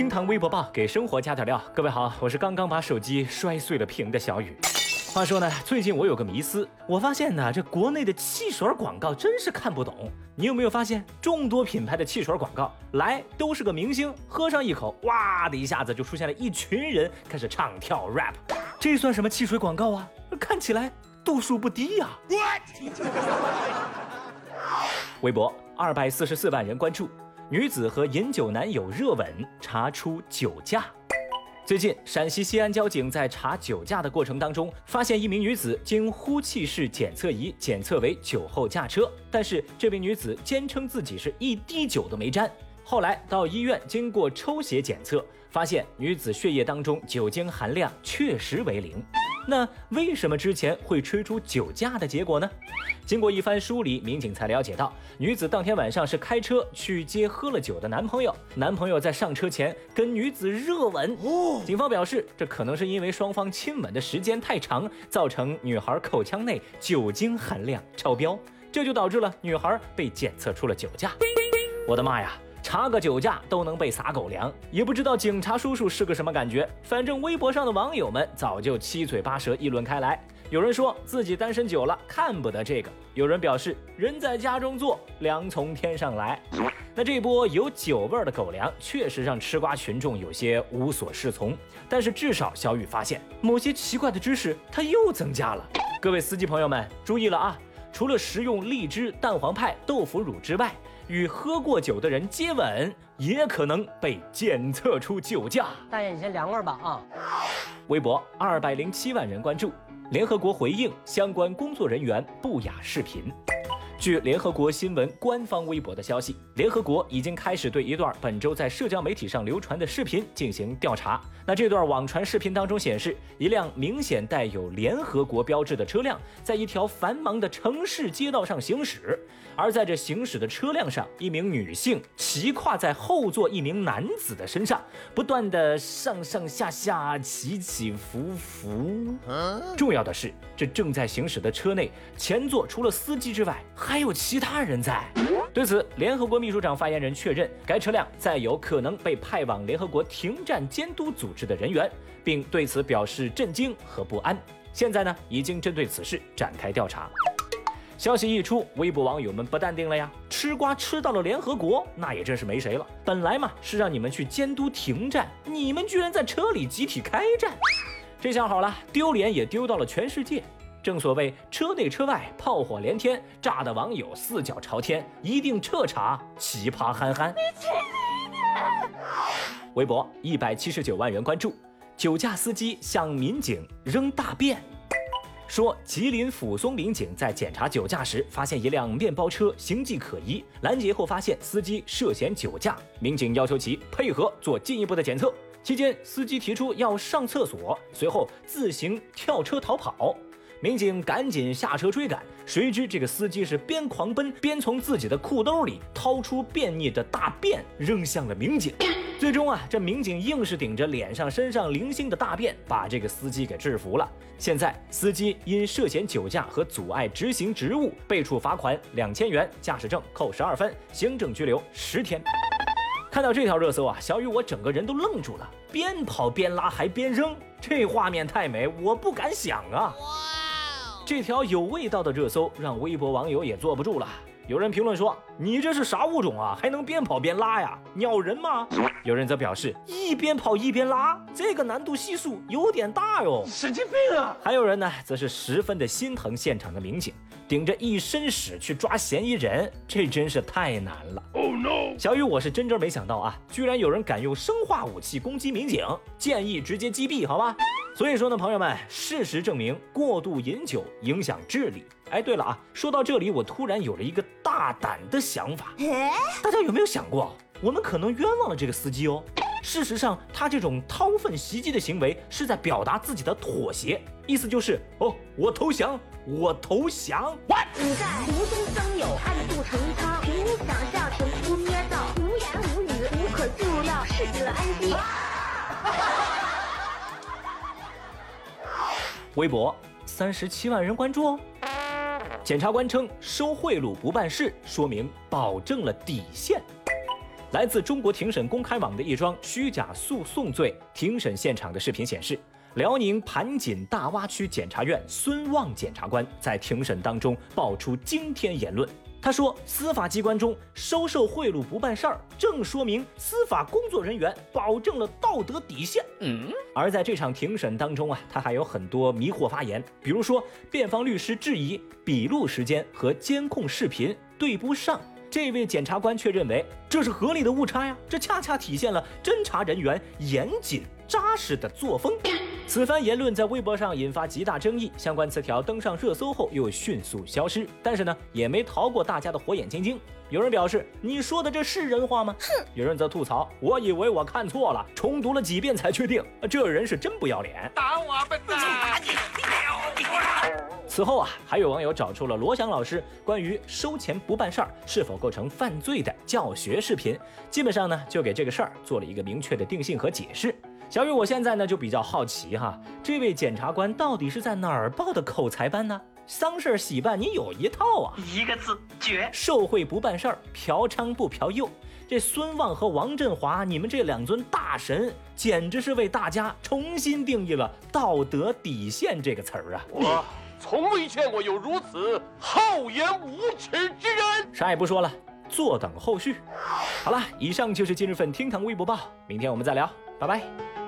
厅堂微博报，给生活加点料。各位好，我是刚刚把手机摔碎了屏的小雨。话说呢，最近我有个迷思，我发现呢，这国内的汽水广告真是看不懂。你有没有发现，众多品牌的汽水广告来都是个明星，喝上一口，哇的一下子就出现了一群人开始唱跳 rap，这算什么汽水广告啊？看起来度数不低呀。微博二百四十四万人关注，女子和饮酒男友热吻，查出酒驾。最近，陕西西安交警在查酒驾的过程当中，发现一名女子经呼气式检测仪检测为酒后驾车，但是这名女子坚称自己是一滴酒都没沾。后来到医院经过抽血检测，发现女子血液当中酒精含量确实为零。那为什么之前会吹出酒驾的结果呢？经过一番梳理，民警才了解到，女子当天晚上是开车去接喝了酒的男朋友，男朋友在上车前跟女子热吻。警方表示，这可能是因为双方亲吻的时间太长，造成女孩口腔内酒精含量超标，这就导致了女孩被检测出了酒驾。我的妈呀！查个酒驾都能被撒狗粮，也不知道警察叔叔是个什么感觉。反正微博上的网友们早就七嘴八舌议论开来。有人说自己单身久了看不得这个，有人表示人在家中坐，粮从天上来。那这波有酒味儿的狗粮确实让吃瓜群众有些无所适从。但是至少小雨发现某些奇怪的知识它又增加了。各位司机朋友们注意了啊！除了食用荔枝、蛋黄派、豆腐乳之外，与喝过酒的人接吻也可能被检测出酒驾。大爷，你先凉快吧啊！微博二百零七万人关注，联合国回应相关工作人员不雅视频。据联合国新闻官方微博的消息，联合国已经开始对一段本周在社交媒体上流传的视频进行调查。那这段网传视频当中显示，一辆明显带有联合国标志的车辆在一条繁忙的城市街道上行驶，而在这行驶的车辆上，一名女性骑跨在后座一名男子的身上，不断的上上下下起起伏伏。重要的是，这正在行驶的车内前座除了司机之外，还还有其他人在。对此，联合国秘书长发言人确认，该车辆载有可能被派往联合国停战监督组织的人员，并对此表示震惊和不安。现在呢，已经针对此事展开调查。消息一出，微博网友们不淡定了呀！吃瓜吃到了联合国，那也真是没谁了。本来嘛，是让你们去监督停战，你们居然在车里集体开战，这下好了，丢脸也丢到了全世界。正所谓车内车外炮火连天，炸的网友四脚朝天，一定彻查奇葩憨憨。你轻一点。微博一百七十九万人关注，酒驾司机向民警扔大便，说吉林抚松民警在检查酒驾时，发现一辆面包车形迹可疑，拦截后发现司机涉嫌酒驾，民警要求其配合做进一步的检测。期间，司机提出要上厕所，随后自行跳车逃跑。民警赶紧下车追赶，谁知这个司机是边狂奔边从自己的裤兜里掏出便溺的大便扔向了民警。最终啊，这民警硬是顶着脸上、身上零星的大便，把这个司机给制服了。现在，司机因涉嫌酒驾和阻碍执行职务，被处罚款两千元，驾驶证扣十二分，行政拘留十天。看到这条热搜啊，小雨我整个人都愣住了，边跑边拉还边扔，这画面太美，我不敢想啊。这条有味道的热搜让微博网友也坐不住了。有人评论说：“你这是啥物种啊？还能边跑边拉呀？鸟人吗？”有人则表示：“一边跑一边拉，这个难度系数有点大哟，神经病啊！”还有人呢，则是十分的心疼现场的民警，顶着一身屎去抓嫌疑人，这真是太难了。Oh no！小雨，我是真真没想到啊，居然有人敢用生化武器攻击民警，建议直接击毙，好吧？所以说呢，朋友们，事实证明过度饮酒影响智力。哎，对了啊，说到这里，我突然有了一个大胆的想法，大家有没有想过，我们可能冤枉了这个司机哦？事实上，他这种掏粪袭击的行为是在表达自己的妥协，意思就是哦，我投降，我投降。你在无中生有，暗度陈仓，凭空想象，凭空捏造，无言无语，无可救药，逝者安息。微博三十七万人关注哦。检察官称收贿赂不办事，说明保证了底线。来自中国庭审公开网的一桩虚假诉讼罪庭审现场的视频显示，辽宁盘锦大洼区检察院孙旺检察官在庭审当中爆出惊天言论。他说，司法机关中收受贿赂不办事儿，正说明司法工作人员保证了道德底线。嗯，而在这场庭审当中啊，他还有很多迷惑发言，比如说，辩方律师质疑笔录时间和监控视频对不上。这位检察官却认为这是合理的误差呀，这恰恰体现了侦查人员严谨扎实的作风。此番言论在微博上引发极大争议，相关词条登上热搜后又迅速消失，但是呢，也没逃过大家的火眼金睛。有人表示：“你说的这是人话吗？”哼。有人则吐槽：“我以为我看错了，重读了几遍才确定，这人是真不要脸。”打我笨蛋！此后啊，还有网友找出了罗翔老师关于收钱不办事儿是否构成犯罪的教学视频，基本上呢就给这个事儿做了一个明确的定性和解释。小雨，我现在呢就比较好奇哈，这位检察官到底是在哪儿报的口才班呢？丧事喜办你有一套啊，一个字绝。受贿不办事儿，嫖娼不嫖幼，这孙旺和王振华，你们这两尊大神，简直是为大家重新定义了道德底线这个词儿啊！我。从未见过有如此厚颜无耻之人。啥也不说了，坐等后续。好了，以上就是今日份厅堂微博报，明天我们再聊，拜拜。